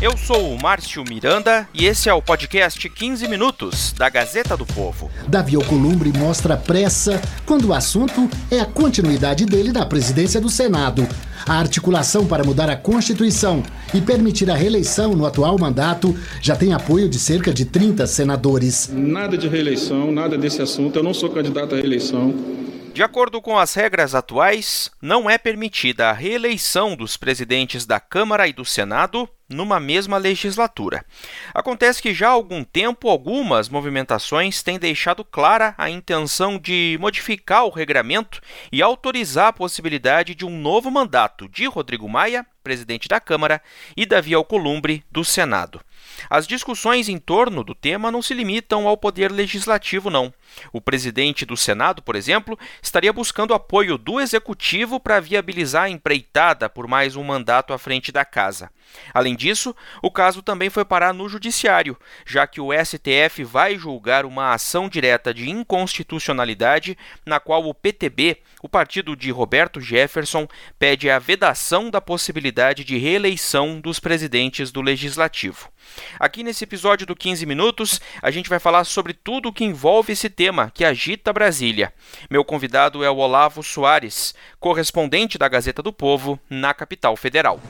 Eu sou o Márcio Miranda e esse é o podcast 15 Minutos da Gazeta do Povo. Davi Alcolumbre mostra pressa quando o assunto é a continuidade dele na presidência do Senado. A articulação para mudar a Constituição e permitir a reeleição no atual mandato já tem apoio de cerca de 30 senadores. Nada de reeleição, nada desse assunto. Eu não sou candidato à reeleição. De acordo com as regras atuais, não é permitida a reeleição dos presidentes da Câmara e do Senado numa mesma legislatura. Acontece que já há algum tempo algumas movimentações têm deixado clara a intenção de modificar o regramento e autorizar a possibilidade de um novo mandato de Rodrigo Maia, presidente da Câmara, e Davi Alcolumbre, do Senado. As discussões em torno do tema não se limitam ao poder legislativo, não. O presidente do Senado, por exemplo, estaria buscando apoio do executivo para viabilizar a empreitada por mais um mandato à frente da casa. Além disso, o caso também foi parar no judiciário, já que o STF vai julgar uma ação direta de inconstitucionalidade na qual o PTB, o partido de Roberto Jefferson, pede a vedação da possibilidade de reeleição dos presidentes do legislativo. Aqui nesse episódio do 15 minutos, a gente vai falar sobre tudo o que envolve esse tema que agita Brasília. Meu convidado é o Olavo Soares, correspondente da Gazeta do Povo na capital federal.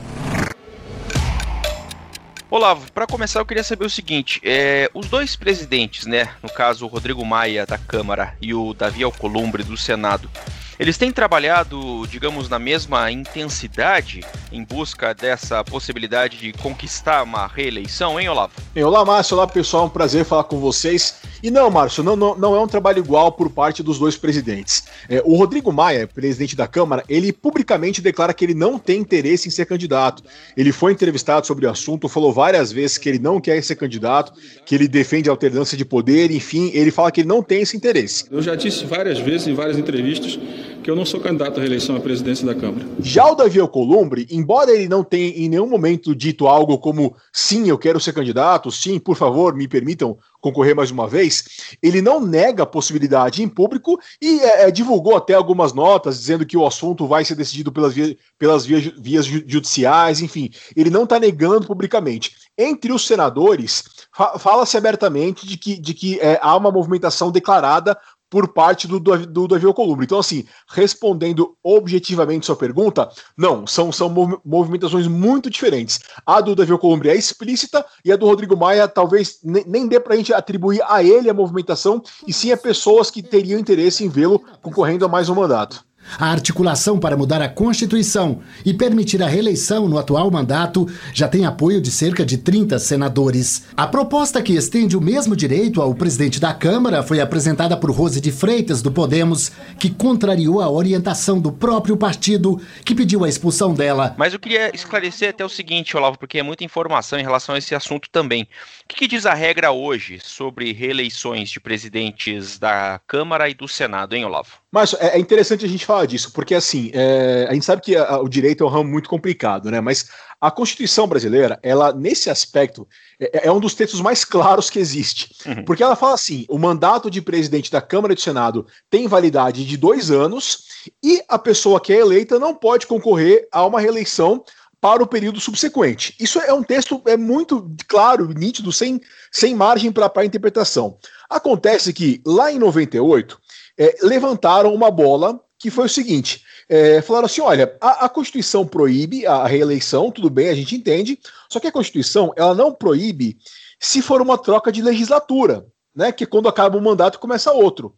Olavo, para começar eu queria saber o seguinte: é, os dois presidentes, né, no caso o Rodrigo Maia da Câmara e o Davi Alcolumbre do Senado, eles têm trabalhado, digamos, na mesma intensidade em busca dessa possibilidade de conquistar uma reeleição, hein, Olavo? olá, Márcio. Olá, pessoal. É um prazer falar com vocês. E não, Márcio, não, não, não é um trabalho igual por parte dos dois presidentes. É, o Rodrigo Maia, presidente da Câmara, ele publicamente declara que ele não tem interesse em ser candidato. Ele foi entrevistado sobre o assunto, falou várias vezes que ele não quer ser candidato, que ele defende a alternância de poder, enfim, ele fala que ele não tem esse interesse. Eu já disse várias vezes em várias entrevistas que eu não sou candidato à reeleição à presidência da Câmara. Já o Davi Alcolumbre, embora ele não tenha em nenhum momento dito algo como sim, eu quero ser candidato, sim, por favor, me permitam concorrer mais uma vez, ele não nega a possibilidade em público e é, é divulgou até algumas notas dizendo que o assunto vai ser decidido pelas, via, pelas vias, vias judiciais, enfim, ele não está negando publicamente. Entre os senadores, fa fala-se abertamente de que, de que é, há uma movimentação declarada por parte do, do, do Davi Alcolumbre. Então, assim, respondendo objetivamente sua pergunta, não, são, são movimentações muito diferentes. A do Davi Alcolumbre é explícita e a do Rodrigo Maia talvez nem, nem dê para a gente atribuir a ele a movimentação, e sim a pessoas que teriam interesse em vê-lo concorrendo a mais um mandato. A articulação para mudar a Constituição e permitir a reeleição no atual mandato já tem apoio de cerca de 30 senadores. A proposta que estende o mesmo direito ao presidente da Câmara foi apresentada por Rose de Freitas, do Podemos, que contrariou a orientação do próprio partido, que pediu a expulsão dela. Mas eu queria esclarecer até o seguinte, Olavo, porque é muita informação em relação a esse assunto também. O que, que diz a regra hoje sobre reeleições de presidentes da Câmara e do Senado, hein, Olavo? Mas é, é interessante a gente falar disso, porque assim, é, a gente sabe que a, o direito é um ramo muito complicado, né? Mas a Constituição brasileira, ela, nesse aspecto, é, é um dos textos mais claros que existe. Uhum. Porque ela fala assim: o mandato de presidente da Câmara e do Senado tem validade de dois anos e a pessoa que é eleita não pode concorrer a uma reeleição para o período subsequente. Isso é um texto é muito claro, nítido, sem, sem margem para interpretação. Acontece que lá em 98 é, levantaram uma bola que foi o seguinte: é, falaram assim: olha, a, a, Constituição proíbe a reeleição, tudo bem, a gente entende, só que a Constituição ela não proíbe se for uma troca de legislatura, né? Que quando acaba um mandato começa outro.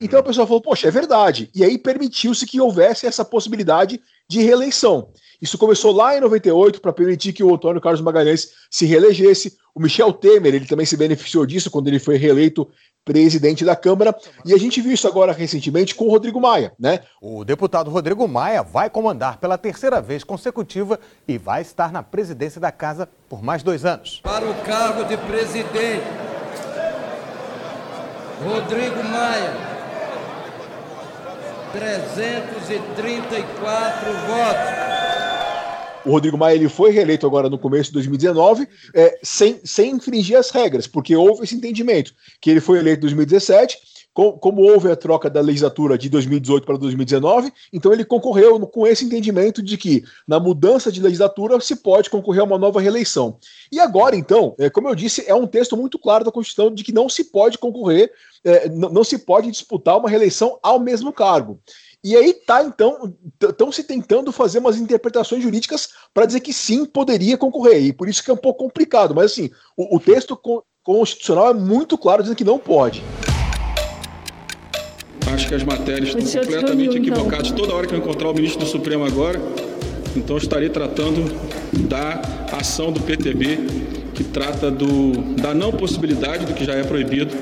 Então a pessoa falou, poxa, é verdade. E aí permitiu-se que houvesse essa possibilidade de reeleição. Isso começou lá em 98 para permitir que o Antônio Carlos Magalhães se reelegesse. O Michel Temer, ele também se beneficiou disso quando ele foi reeleito presidente da Câmara. E a gente viu isso agora recentemente com o Rodrigo Maia, né? O deputado Rodrigo Maia vai comandar pela terceira vez consecutiva e vai estar na presidência da casa por mais dois anos. Para o cargo de presidente, Rodrigo Maia, 334 votos. O Rodrigo Maia ele foi reeleito agora no começo de 2019, é, sem, sem infringir as regras, porque houve esse entendimento, que ele foi eleito em 2017, com, como houve a troca da legislatura de 2018 para 2019, então ele concorreu com esse entendimento de que, na mudança de legislatura, se pode concorrer a uma nova reeleição. E agora, então, é, como eu disse, é um texto muito claro da Constituição de que não se pode concorrer, é, não se pode disputar uma reeleição ao mesmo cargo. E aí tá, então, estão se tentando fazer umas interpretações jurídicas para dizer que sim, poderia concorrer. E por isso que é um pouco complicado. Mas assim, o, o texto constitucional é muito claro dizendo que não pode. Acho que as matérias estão completamente então. equivocadas. Toda hora que eu encontrar o ministro do Supremo agora, então estarei tratando da ação do PTB, que trata do, da não possibilidade do que já é proibido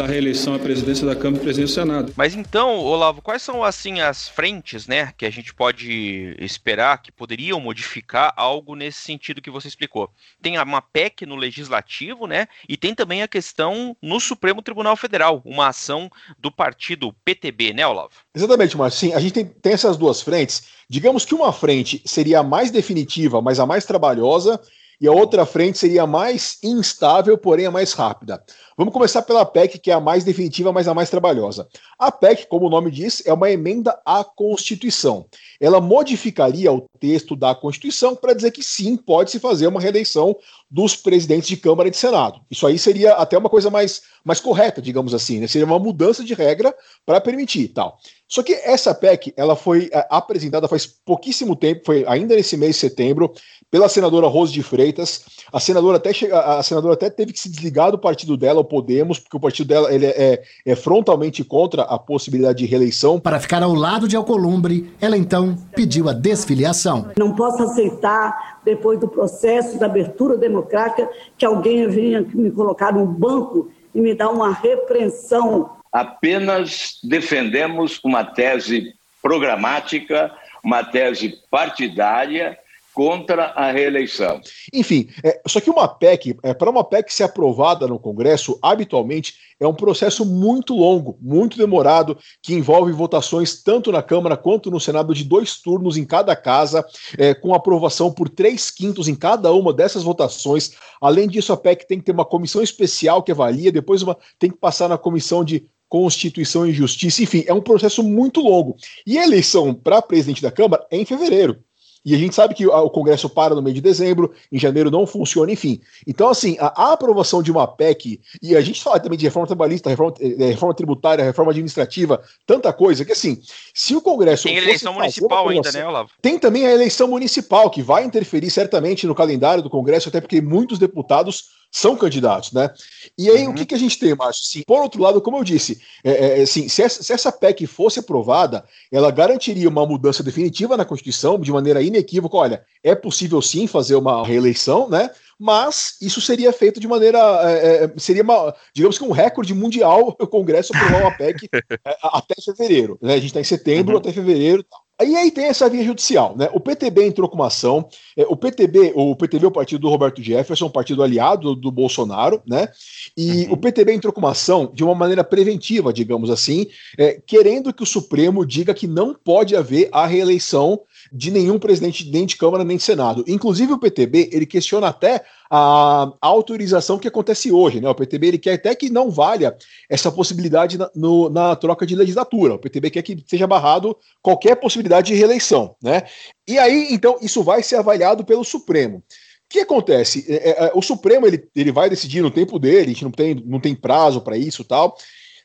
da reeleição à presidência da Câmara e presidência do Senado. Mas então, Olavo, quais são assim as frentes, né, que a gente pode esperar que poderiam modificar algo nesse sentido que você explicou? Tem uma PEC no legislativo, né, e tem também a questão no Supremo Tribunal Federal, uma ação do partido PTB, né, Olavo? Exatamente, Márcio. Sim, a gente tem, tem essas duas frentes. Digamos que uma frente seria a mais definitiva, mas a mais trabalhosa, e a outra frente seria a mais instável, porém a mais rápida. Vamos começar pela PEC, que é a mais definitiva, mas a mais trabalhosa. A PEC, como o nome diz, é uma emenda à Constituição. Ela modificaria o texto da Constituição para dizer que sim, pode-se fazer uma reeleição dos presidentes de Câmara e de Senado. Isso aí seria até uma coisa mais, mais correta, digamos assim, né? seria uma mudança de regra para permitir tal. Só que essa PEC ela foi é, apresentada faz pouquíssimo tempo, foi ainda nesse mês de setembro, pela senadora Rose de Freitas. A senadora até, a senadora até teve que se desligar do partido dela, Podemos, porque o partido dela ele é, é frontalmente contra a possibilidade de reeleição. Para ficar ao lado de Alcolumbre, ela então pediu a desfiliação. Não posso aceitar, depois do processo da abertura democrática, que alguém venha me colocar num banco e me dar uma repreensão apenas defendemos uma tese programática, uma tese partidária contra a reeleição. Enfim, é, só que uma PEC, é, para uma PEC ser aprovada no Congresso, habitualmente é um processo muito longo, muito demorado, que envolve votações tanto na Câmara quanto no Senado de dois turnos em cada casa, é, com aprovação por três quintos em cada uma dessas votações. Além disso, a PEC tem que ter uma comissão especial que avalia, depois uma, tem que passar na comissão de Constituição e Justiça, enfim, é um processo muito longo. E a eleição para presidente da Câmara é em fevereiro. E a gente sabe que o Congresso para no meio de dezembro, em janeiro não funciona, enfim. Então, assim, a, aprovação de uma PEC, e a gente fala também de reforma trabalhista, reforma, eh, reforma tributária, reforma administrativa, tanta coisa, que assim, se o Congresso. Tem eleição municipal ainda, né, Olavo? Tem também a eleição municipal, que vai interferir certamente no calendário do Congresso, até porque muitos deputados são candidatos, né? E aí, uhum. o que, que a gente tem, Márcio? Sim, por outro lado, como eu disse, é, é, assim, se, essa, se essa PEC fosse aprovada, ela garantiria uma mudança definitiva na Constituição, de maneira inequívoca. Olha, é possível sim fazer uma reeleição, né? Mas isso seria feito de maneira. É, é seria, uma, digamos que um recorde mundial o Congresso aprovar uma PEC é, até fevereiro. Né? A gente está em setembro uhum. até fevereiro. Tal. E aí tem essa via judicial, né? O PTB entrou com uma ação. É, o PTB, o PTB é o partido do Roberto Jefferson, um partido aliado do, do Bolsonaro, né? E uhum. o PTB entrou com uma ação de uma maneira preventiva, digamos assim, é, querendo que o Supremo diga que não pode haver a reeleição de nenhum presidente nem de Câmara nem de Senado. Inclusive o PTB, ele questiona até a autorização que acontece hoje, né? O PTB ele quer até que não valha essa possibilidade na, no, na troca de legislatura. O PTB quer que seja barrado qualquer possibilidade de reeleição, né? E aí, então, isso vai ser avaliado pelo Supremo. O que acontece? É, é, é o Supremo ele, ele vai decidir no tempo dele, a gente não tem, não tem prazo para isso tal.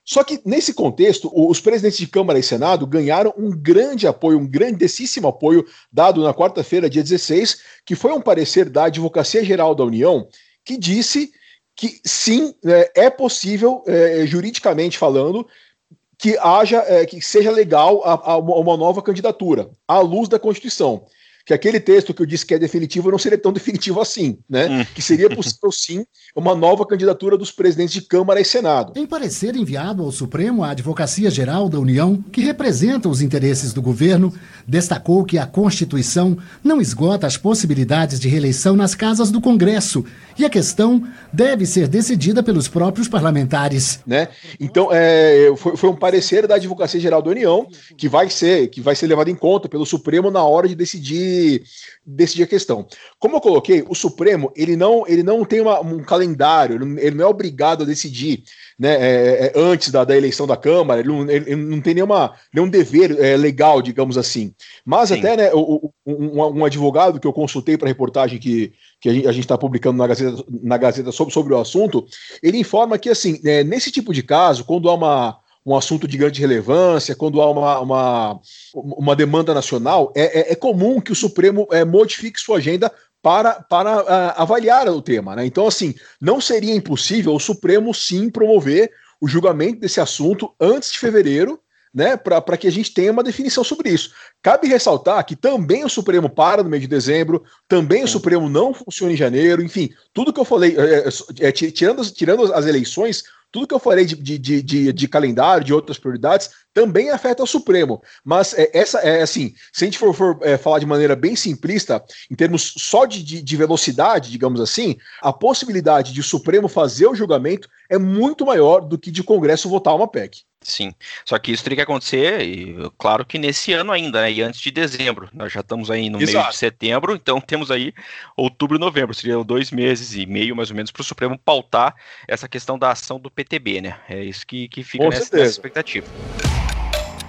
Só que, nesse contexto, os presidentes de Câmara e Senado ganharam um grande apoio, um grandíssimo apoio, dado na quarta-feira, dia 16, que foi um parecer da Advocacia Geral da União, que disse que sim, é, é possível, é, juridicamente falando, que haja, é, que seja legal a, a uma nova candidatura, à luz da Constituição. Que aquele texto que eu disse que é definitivo não seria tão definitivo assim, né? Hum. Que seria possível sim uma nova candidatura dos presidentes de Câmara e Senado. Em parecer enviado ao Supremo, a Advocacia Geral da União, que representa os interesses do governo, destacou que a Constituição não esgota as possibilidades de reeleição nas casas do Congresso e a questão deve ser decidida pelos próprios parlamentares. Né? Então, é, foi, foi um parecer da Advocacia Geral da União que vai ser que vai ser levado em conta pelo Supremo na hora de decidir decidir a questão. Como eu coloquei, o Supremo ele não ele não tem uma, um calendário, ele não é obrigado a decidir né, é, é, antes da, da, eleição da Câmara, ele não, ele não tem nenhuma, nenhum dever é, legal, digamos assim. Mas Sim. até né, o, um, um, advogado que eu consultei para a reportagem que, que a gente está publicando na Gazeta, na Gazeta sobre, sobre o assunto, ele informa que, assim, é, nesse tipo de caso, quando há uma, um assunto de grande relevância, quando há uma, uma, uma demanda nacional, é, é, é comum que o Supremo é, modifique sua agenda para, para uh, avaliar o tema. Né? Então, assim, não seria impossível o Supremo sim promover o julgamento desse assunto antes de fevereiro, né, para que a gente tenha uma definição sobre isso. Cabe ressaltar que também o Supremo para no mês de dezembro, também o Supremo não funciona em janeiro, enfim, tudo que eu falei, é, é, tirando, tirando as eleições, tudo que eu falei de, de, de, de, calendário, de outras prioridades, também afeta o Supremo. Mas é, essa é assim, se a gente for, for é, falar de maneira bem simplista, em termos só de, de, de, velocidade, digamos assim, a possibilidade de o Supremo fazer o julgamento é muito maior do que de Congresso votar uma PEC. Sim, só que isso teria que acontecer, e, claro que nesse ano ainda, né, e antes de dezembro. Nós já estamos aí no Exato. meio de setembro, então temos aí outubro e novembro, seriam dois meses e meio mais ou menos para o Supremo pautar essa questão da ação do Né? É isso que, que fica nessa, nessa expectativa.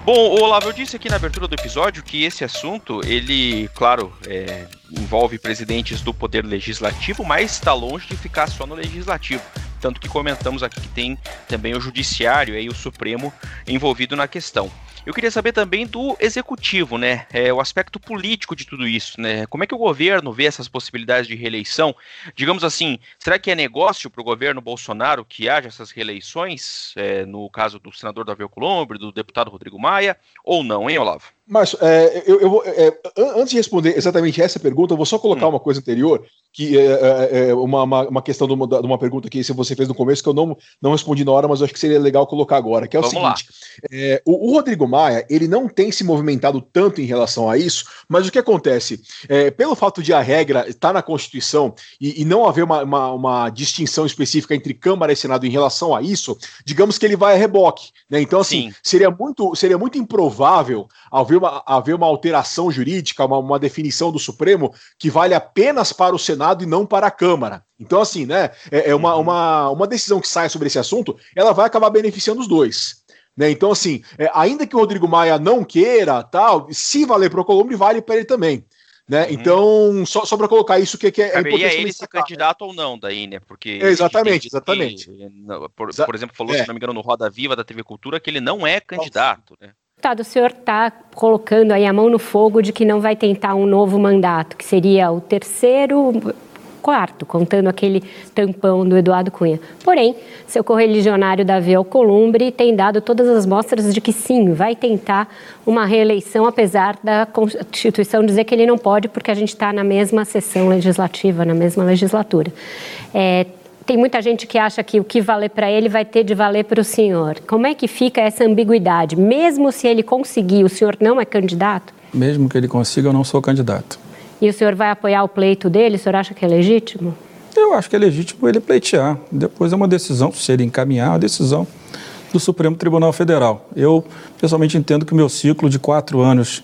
Bom, Olavo, eu disse aqui na abertura do episódio que esse assunto, ele, claro, é, envolve presidentes do Poder Legislativo, mas está longe de ficar só no Legislativo. Tanto que comentamos aqui que tem também o Judiciário e o Supremo envolvido na questão. Eu queria saber também do executivo, né? É, o aspecto político de tudo isso, né? Como é que o governo vê essas possibilidades de reeleição? Digamos assim, será que é negócio para o governo Bolsonaro que haja essas reeleições? É, no caso do senador Davi Alcolumbre, do deputado Rodrigo Maia, ou não, hein, Olavo? Márcio, é, eu, eu vou, é, antes de responder exatamente essa pergunta, eu vou só colocar hum. uma coisa anterior, que é, é, é uma, uma, uma, questão de uma, de uma, pergunta que você fez no começo, que eu não, não respondi na hora, mas eu acho que seria legal colocar agora, que é o Vamos seguinte: é, o, o, Rodrigo Maia, ele não tem se movimentado tanto em relação a isso, mas o que acontece? É, pelo fato de a regra estar na Constituição e, e não haver uma, uma, uma, distinção específica entre Câmara e Senado em relação a isso, digamos que ele vai a reboque. Né? Então, assim, seria muito, seria muito improvável haver haver uma, haver uma alteração jurídica, uma, uma definição do Supremo que vale apenas para o Senado e não para a Câmara. Então, assim, né, é, é uma, uhum. uma, uma decisão que sai sobre esse assunto, ela vai acabar beneficiando os dois. Né? Então, assim, é, ainda que o Rodrigo Maia não queira, tal, se valer para o Colombo, vale para ele também. Né? Uhum. Então, só, só para colocar isso que, que é, Caberia importante. ele ser candidato ou não, daí, né? Porque. É, exatamente, exatamente. Que, por, por, exemplo, falou, é. se não me engano, no Roda Viva da TV Cultura, que ele não é candidato, né? Deputado, o senhor está colocando aí a mão no fogo de que não vai tentar um novo mandato, que seria o terceiro, quarto, contando aquele tampão do Eduardo Cunha. Porém, seu correligionário Davi Alcolumbre tem dado todas as mostras de que sim, vai tentar uma reeleição, apesar da Constituição dizer que ele não pode, porque a gente está na mesma sessão legislativa, na mesma legislatura. É, tem muita gente que acha que o que valer para ele vai ter de valer para o senhor. Como é que fica essa ambiguidade? Mesmo se ele conseguir, o senhor não é candidato? Mesmo que ele consiga, eu não sou candidato. E o senhor vai apoiar o pleito dele? O senhor acha que é legítimo? Eu acho que é legítimo ele pleitear. Depois é uma decisão, se ele encaminhar, a decisão do Supremo Tribunal Federal. Eu, pessoalmente, entendo que o meu ciclo de quatro anos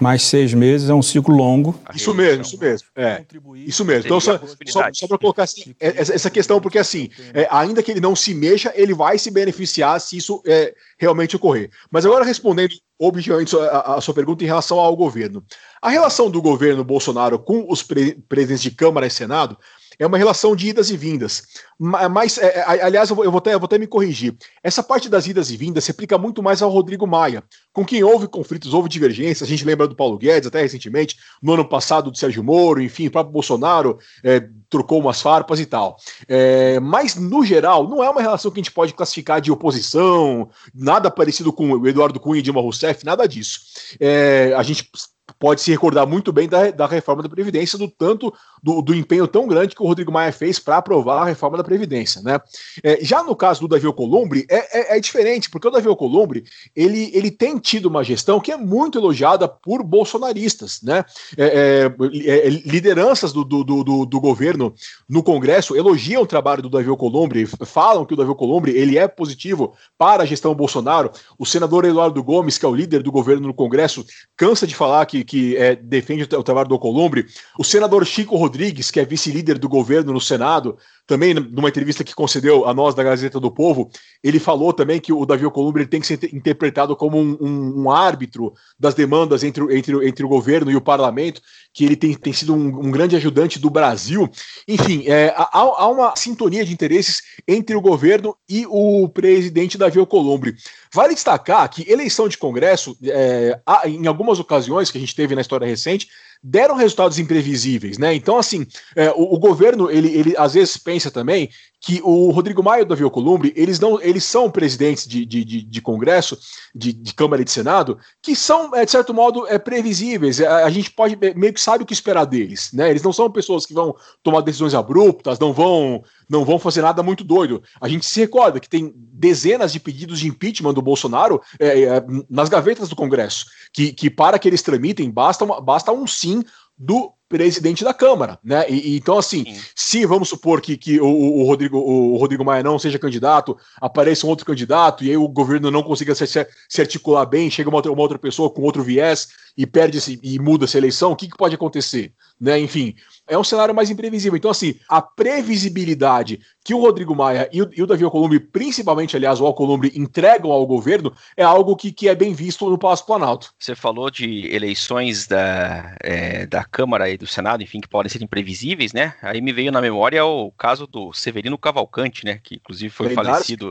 mais seis meses é um ciclo longo. Isso mesmo, isso mesmo. É, isso mesmo. Então, só, só, só para colocar assim, é, essa questão, porque assim, é, ainda que ele não se mexa, ele vai se beneficiar se isso é, realmente ocorrer. Mas agora respondendo objetivamente a, a, sua pergunta em relação ao governo. A relação do governo Bolsonaro com os pre presidentes de Câmara e Senado é uma relação de idas e vindas. Mas, é, é aliás, eu vou, eu, vou até, eu vou até me corrigir. Essa parte das idas e vindas se aplica muito mais ao Rodrigo Maia, com quem houve conflitos, houve divergências. A gente lembra do Paulo Guedes, até recentemente, no ano passado do Sérgio Moro, enfim, o próprio Bolsonaro é, trocou umas farpas e tal. É, mas, no geral, não é uma relação que a gente pode classificar de oposição, nada parecido com o Eduardo Cunha e Dilma Rousseff, nada disso. É, a gente pode se recordar muito bem da, da reforma da Previdência, do tanto do, do empenho tão grande que o Rodrigo Maia fez para aprovar a reforma da Previdência. Né? É, já no caso do Davi Alcolumbre, é, é, é, diferente, porque o Davi Alcolumbre ele, ele tem tido uma gestão que é muito elogiada por bolsonaristas. Né? É, é, é lideranças do, do, do, do, governo no Congresso elogiam o trabalho do Davi Alcolumbre, falam que o Davi Alcolumbre ele é positivo para a gestão Bolsonaro. O senador Eduardo Gomes, que é o líder do governo no Congresso, cansa de falar que, que é, defende o trabalho do Alcolumbre. O senador Chico Rodrigues, que é vice-líder do governo no Senado, também numa entrevista que concedeu a nós da Gazeta do Povo, ele falou também que o Davi Alcolumbre tem que ser interpretado como um, um, um árbitro das demandas entre, entre, entre o governo e o parlamento, que ele tem, tem sido um, um grande ajudante do Brasil. Enfim, é, há, há, uma sintonia de interesses entre o governo e o presidente Davi Alcolumbre. Vale destacar que eleição de Congresso, é, em algumas ocasiões que a gente teve na história recente, deram resultados imprevisíveis, né? Então, assim, é, o, o, governo, ele, ele às vezes pensa também que o Rodrigo Maia e o Davi Alcolumbre, eles não, eles são presidentes de, de, de, de Congresso, de, de, Câmara e de Senado, que são, é, de certo modo, é, previsíveis. A, a, gente pode é, meio que sabe o que esperar deles, né? Eles não são pessoas que vão tomar decisões abruptas, não vão, não vão fazer nada muito doido. A gente se recorda que tem dezenas de pedidos de impeachment do Bolsonaro é, é, nas gavetas do Congresso, que, que para que eles tramitem basta, uma, basta um sim do presidente da Câmara, né? E, e então, assim, Sim. se vamos supor que, que o, o, Rodrigo, o Rodrigo Maia não seja candidato, apareça um outro candidato, e aí o governo não consiga se, se articular bem, chega uma outra, uma outra pessoa com outro viés e perde e muda essa eleição, o que, que pode acontecer? Né? Enfim, é um cenário mais imprevisível. Então, assim, a previsibilidade que o Rodrigo Maia e o, e o Davi Alcolumbre, principalmente, aliás, o Alcolumbre, entregam ao governo, é algo que, que é bem visto no Palácio Planalto. Você falou de eleições da, é, da Câmara e do Senado, enfim, que podem ser imprevisíveis, né? Aí me veio na memória o caso do Severino Cavalcante, né? Que inclusive foi falecido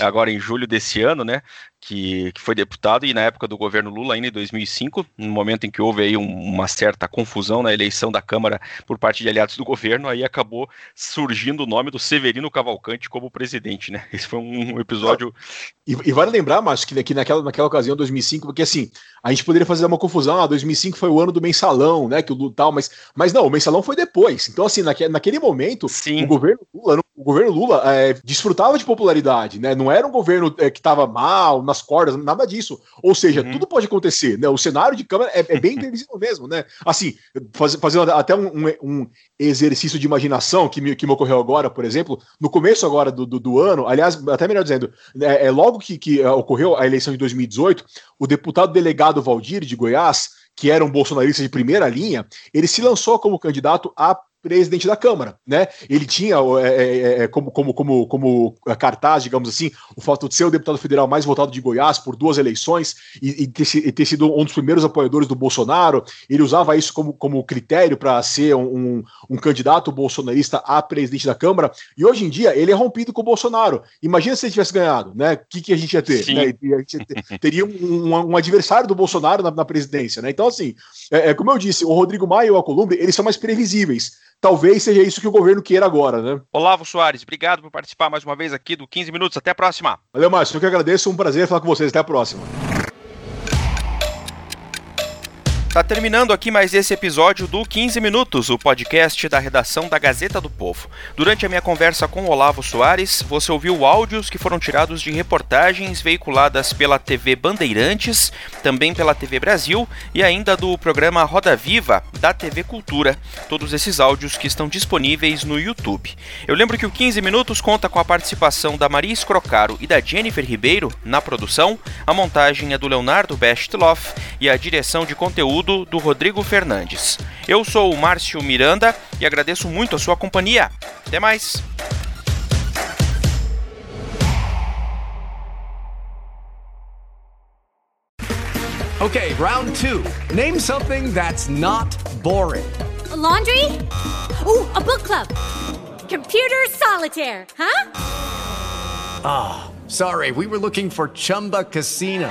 agora em julho desse ano, né? Que, que, foi deputado e na época do governo Lula, ainda em 2005, no momento em que houve aí um, uma certa confusão na eleição da Câmara por parte de aliados do governo, aí acabou surgindo o nome do Severino Cavalcante como presidente, né? Esse foi um episódio. E, e vale lembrar, mas que, que naquela, naquela ocasião, 2005, porque assim, a gente poderia fazer uma confusão, ah, 2005 foi o ano do mensalão, né? Que o tal, mas, mas não, o mensalão foi depois. Então, assim, naque, naquele momento, Sim. o governo Lula, o governo Lula é, desfrutava de popularidade, né? Não era um governo é, que estava mal, nas cordas, nada disso. Ou seja, uhum. tudo pode acontecer, né? O cenário de Câmara é, é bem imprevisível mesmo, né? Assim, faz, fazendo até um, um, exercício de imaginação que me, que me ocorreu agora, por exemplo, no começo agora do, do, do ano, aliás, até melhor dizendo, é, é logo que, que ocorreu a eleição de 2018, o deputado delegado Valdir de Goiás, que era um bolsonarista de primeira linha, ele se lançou como candidato a presidente da Câmara, né? Ele tinha é, é, é, como, como, como, como cartaz, digamos assim, o fato de ser o deputado federal mais votado de Goiás por duas eleições e, e, ter, e ter, sido um dos primeiros apoiadores do Bolsonaro. Ele usava isso como, como critério para ser um, um, candidato bolsonarista a presidente da Câmara. E hoje em dia ele é rompido com o Bolsonaro. Imagina se ele tivesse ganhado, né? O que, que a gente ia ter? Né? A gente teria um, um, adversário do Bolsonaro na, na presidência, né? Então, assim, é, é, como eu disse, o Rodrigo Maia e o Alcolumbre, eles são mais previsíveis talvez seja isso que o governo queira agora, né? Olavo Soares, obrigado por participar mais uma vez aqui do 15 Minutos. Até a próxima. Valeu, Márcio. Eu que agradeço. Um prazer falar com vocês. Até a próxima. Tá terminando aqui mais esse episódio do 15 Minutos, o podcast da redação da Gazeta do Povo. Durante a minha conversa com Olavo Soares, você ouviu áudios que foram tirados de reportagens veiculadas pela TV Bandeirantes, também pela TV Brasil e ainda do programa Roda Viva da TV Cultura. Todos esses áudios que estão disponíveis no YouTube. Eu lembro que o 15 Minutos conta com a participação da Maria Escrocaro e da Jennifer Ribeiro na produção, a montagem é do Leonardo Bestloff e a direção de conteúdo conteúdo do Rodrigo Fernandes. Eu sou o Márcio Miranda e agradeço muito a sua companhia. Até mais! Okay, round two. Name something that's not boring. A laundry? Ooh, a book club. Computer solitaire, huh? Ah, oh, sorry, we were looking for Chumba Casino.